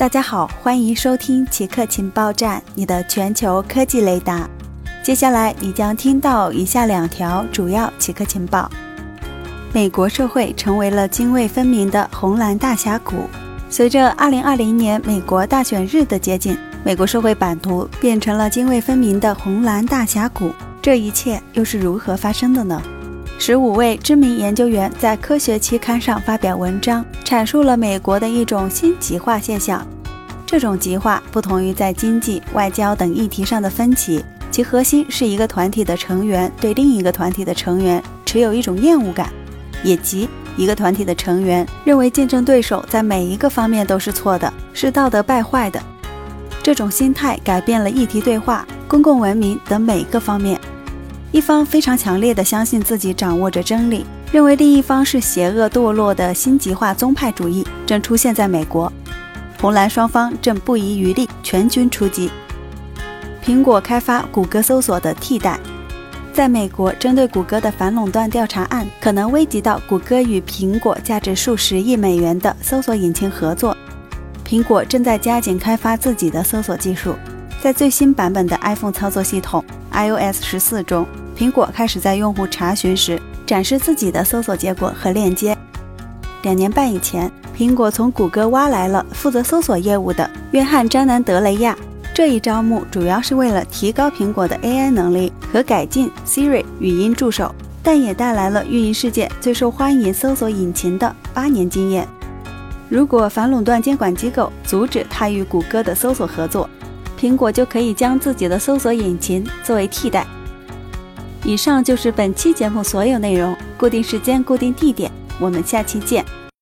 大家好，欢迎收听奇客情报站，你的全球科技雷达。接下来你将听到以下两条主要奇客情报：美国社会成为了泾渭分明的红蓝大峡谷。随着2020年美国大选日的接近，美国社会版图变成了泾渭分明的红蓝大峡谷。这一切又是如何发生的呢？十五位知名研究员在科学期刊上发表文章，阐述了美国的一种新极化现象。这种极化不同于在经济、外交等议题上的分歧，其核心是一个团体的成员对另一个团体的成员持有一种厌恶感，也即一个团体的成员认为竞争对手在每一个方面都是错的，是道德败坏的。这种心态改变了议题对话、公共文明等每个方面。一方非常强烈地相信自己掌握着真理，认为另一方是邪恶堕落的新极化宗派主义正出现在美国，红蓝双方正不遗余力全军出击。苹果开发谷歌搜索的替代，在美国针对谷歌的反垄断调查案可能危及到谷歌与苹果价值数十亿美元的搜索引擎合作。苹果正在加紧开发自己的搜索技术，在最新版本的 iPhone 操作系统 iOS 十四中。苹果开始在用户查询时展示自己的搜索结果和链接。两年半以前，苹果从谷歌挖来了负责搜索业务的约翰·詹南德雷亚。这一招募主要是为了提高苹果的 AI 能力和改进 Siri 语音助手，但也带来了运营世界最受欢迎搜索引擎的八年经验。如果反垄断监管机构阻止他与谷歌的搜索合作，苹果就可以将自己的搜索引擎作为替代。以上就是本期节目所有内容。固定时间，固定地点，我们下期见。